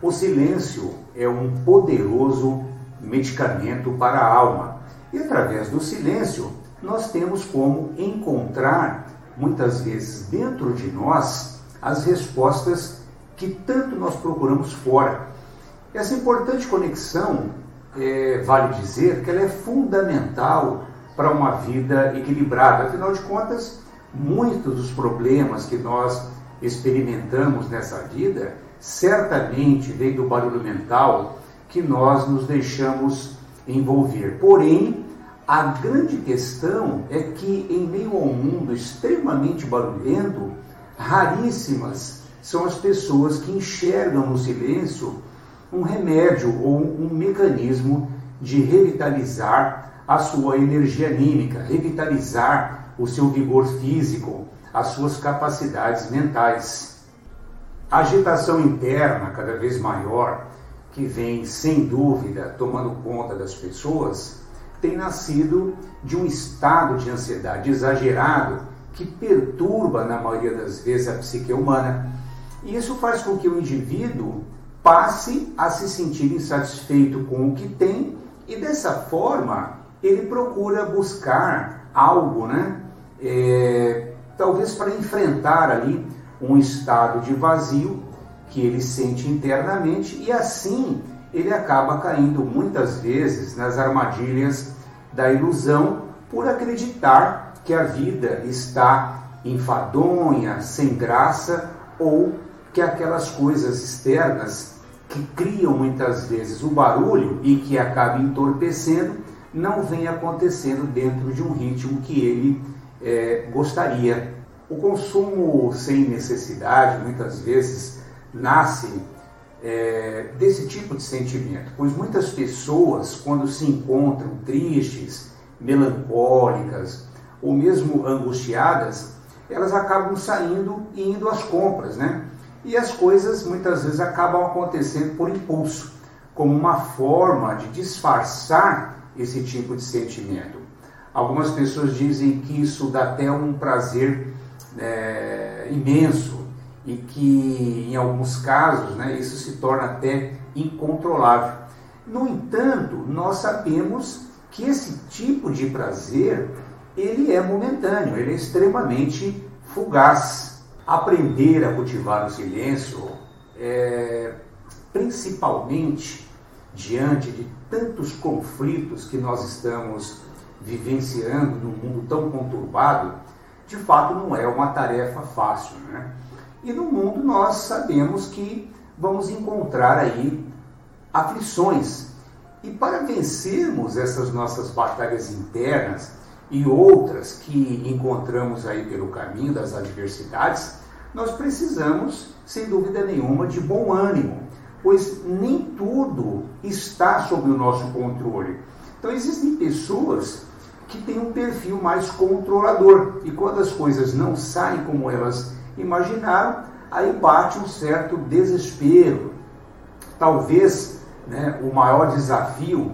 O silêncio é um poderoso medicamento para a alma. E através do silêncio, nós temos como encontrar, muitas vezes dentro de nós, as respostas que tanto nós procuramos fora. Essa importante conexão, é, vale dizer que ela é fundamental para uma vida equilibrada. Afinal de contas, muitos dos problemas que nós experimentamos nessa vida certamente vem do barulho mental que nós nos deixamos envolver. Porém, a grande questão é que, em meio a um mundo extremamente barulhento, raríssimas são as pessoas que enxergam no silêncio um remédio ou um mecanismo de revitalizar a sua energia anímica, revitalizar o seu vigor físico, as suas capacidades mentais. A agitação interna cada vez maior, que vem sem dúvida tomando conta das pessoas, tem nascido de um estado de ansiedade exagerado que perturba, na maioria das vezes, a psique humana. E isso faz com que o indivíduo passe a se sentir insatisfeito com o que tem e, dessa forma, ele procura buscar algo, né? É, talvez para enfrentar ali um estado de vazio que ele sente internamente e assim ele acaba caindo muitas vezes nas armadilhas da ilusão por acreditar que a vida está enfadonha, sem graça ou que aquelas coisas externas que criam muitas vezes o barulho e que acaba entorpecendo não vem acontecendo dentro de um ritmo que ele é, gostaria. O consumo sem necessidade, muitas vezes, nasce é, desse tipo de sentimento, pois muitas pessoas, quando se encontram tristes, melancólicas ou mesmo angustiadas, elas acabam saindo e indo às compras, né? E as coisas muitas vezes acabam acontecendo por impulso, como uma forma de disfarçar esse tipo de sentimento. Algumas pessoas dizem que isso dá até um prazer é, imenso e que, em alguns casos, né, isso se torna até incontrolável. No entanto, nós sabemos que esse tipo de prazer ele é momentâneo, ele é extremamente fugaz. Aprender a cultivar o silêncio, é, principalmente diante de tantos conflitos que nós estamos vivenciando num mundo tão conturbado, de fato não é uma tarefa fácil. Né? E no mundo nós sabemos que vamos encontrar aí aflições. E para vencermos essas nossas batalhas internas e outras que encontramos aí pelo caminho das adversidades, nós precisamos, sem dúvida nenhuma, de bom ânimo, pois nem tudo está sob o nosso controle. Então existem pessoas que tem um perfil mais controlador. E quando as coisas não saem como elas imaginaram, aí bate um certo desespero. Talvez né, o maior desafio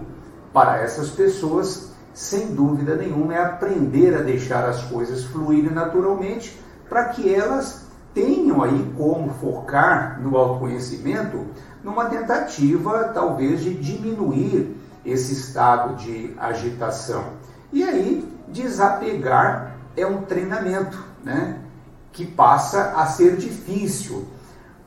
para essas pessoas, sem dúvida nenhuma, é aprender a deixar as coisas fluírem naturalmente para que elas tenham aí como focar no autoconhecimento numa tentativa talvez de diminuir esse estado de agitação. E aí, desapegar é um treinamento, né? Que passa a ser difícil.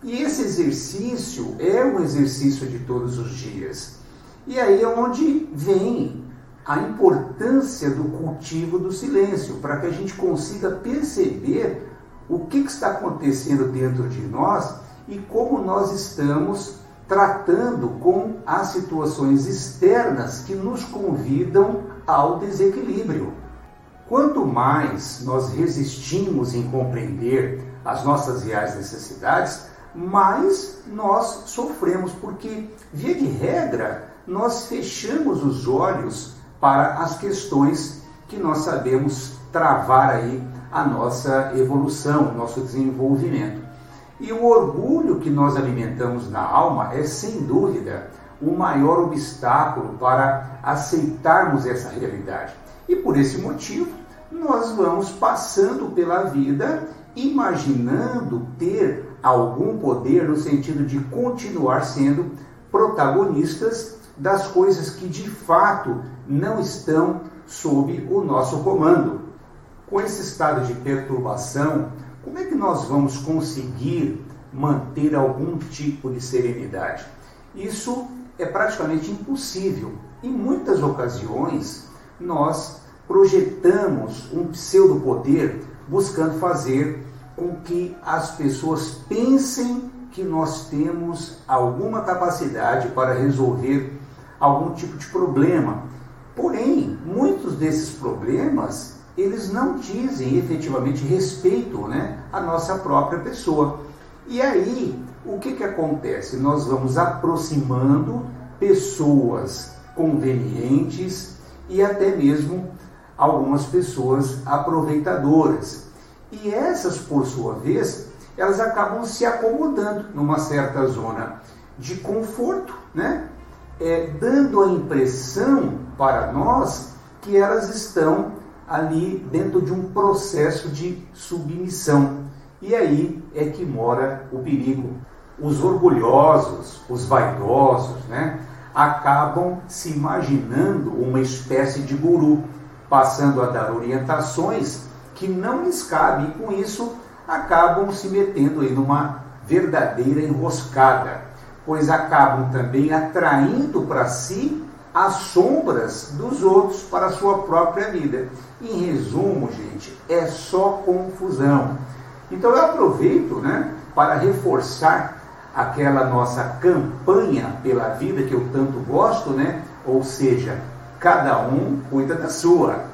E esse exercício é um exercício de todos os dias. E aí é onde vem a importância do cultivo do silêncio, para que a gente consiga perceber o que, que está acontecendo dentro de nós e como nós estamos tratando com as situações externas que nos convidam ao desequilíbrio. Quanto mais nós resistimos em compreender as nossas reais necessidades, mais nós sofremos, porque, via de regra, nós fechamos os olhos para as questões que nós sabemos travar aí a nossa evolução, o nosso desenvolvimento. E o orgulho que nós alimentamos na alma é, sem dúvida, o maior obstáculo para aceitarmos essa realidade. E por esse motivo, nós vamos passando pela vida imaginando ter algum poder no sentido de continuar sendo protagonistas das coisas que de fato não estão sob o nosso comando. Com esse estado de perturbação, como é que nós vamos conseguir manter algum tipo de serenidade? Isso é praticamente impossível. Em muitas ocasiões, nós projetamos um pseudo-poder buscando fazer com que as pessoas pensem que nós temos alguma capacidade para resolver algum tipo de problema. Porém, muitos desses problemas, eles não dizem efetivamente respeito né, à nossa própria pessoa. E aí, o que, que acontece? Nós vamos aproximando pessoas convenientes e até mesmo algumas pessoas aproveitadoras. E essas, por sua vez, elas acabam se acomodando numa certa zona de conforto, né? É, dando a impressão para nós que elas estão ali dentro de um processo de submissão. E aí é que mora o perigo. Os orgulhosos, os vaidosos, né, acabam se imaginando uma espécie de guru, passando a dar orientações que não lhes cabem, e com isso acabam se metendo em uma verdadeira enroscada, pois acabam também atraindo para si as sombras dos outros para a sua própria vida. Em resumo, gente, é só confusão. Então eu aproveito né, para reforçar aquela nossa campanha pela vida que eu tanto gosto, né? Ou seja, cada um cuida da sua.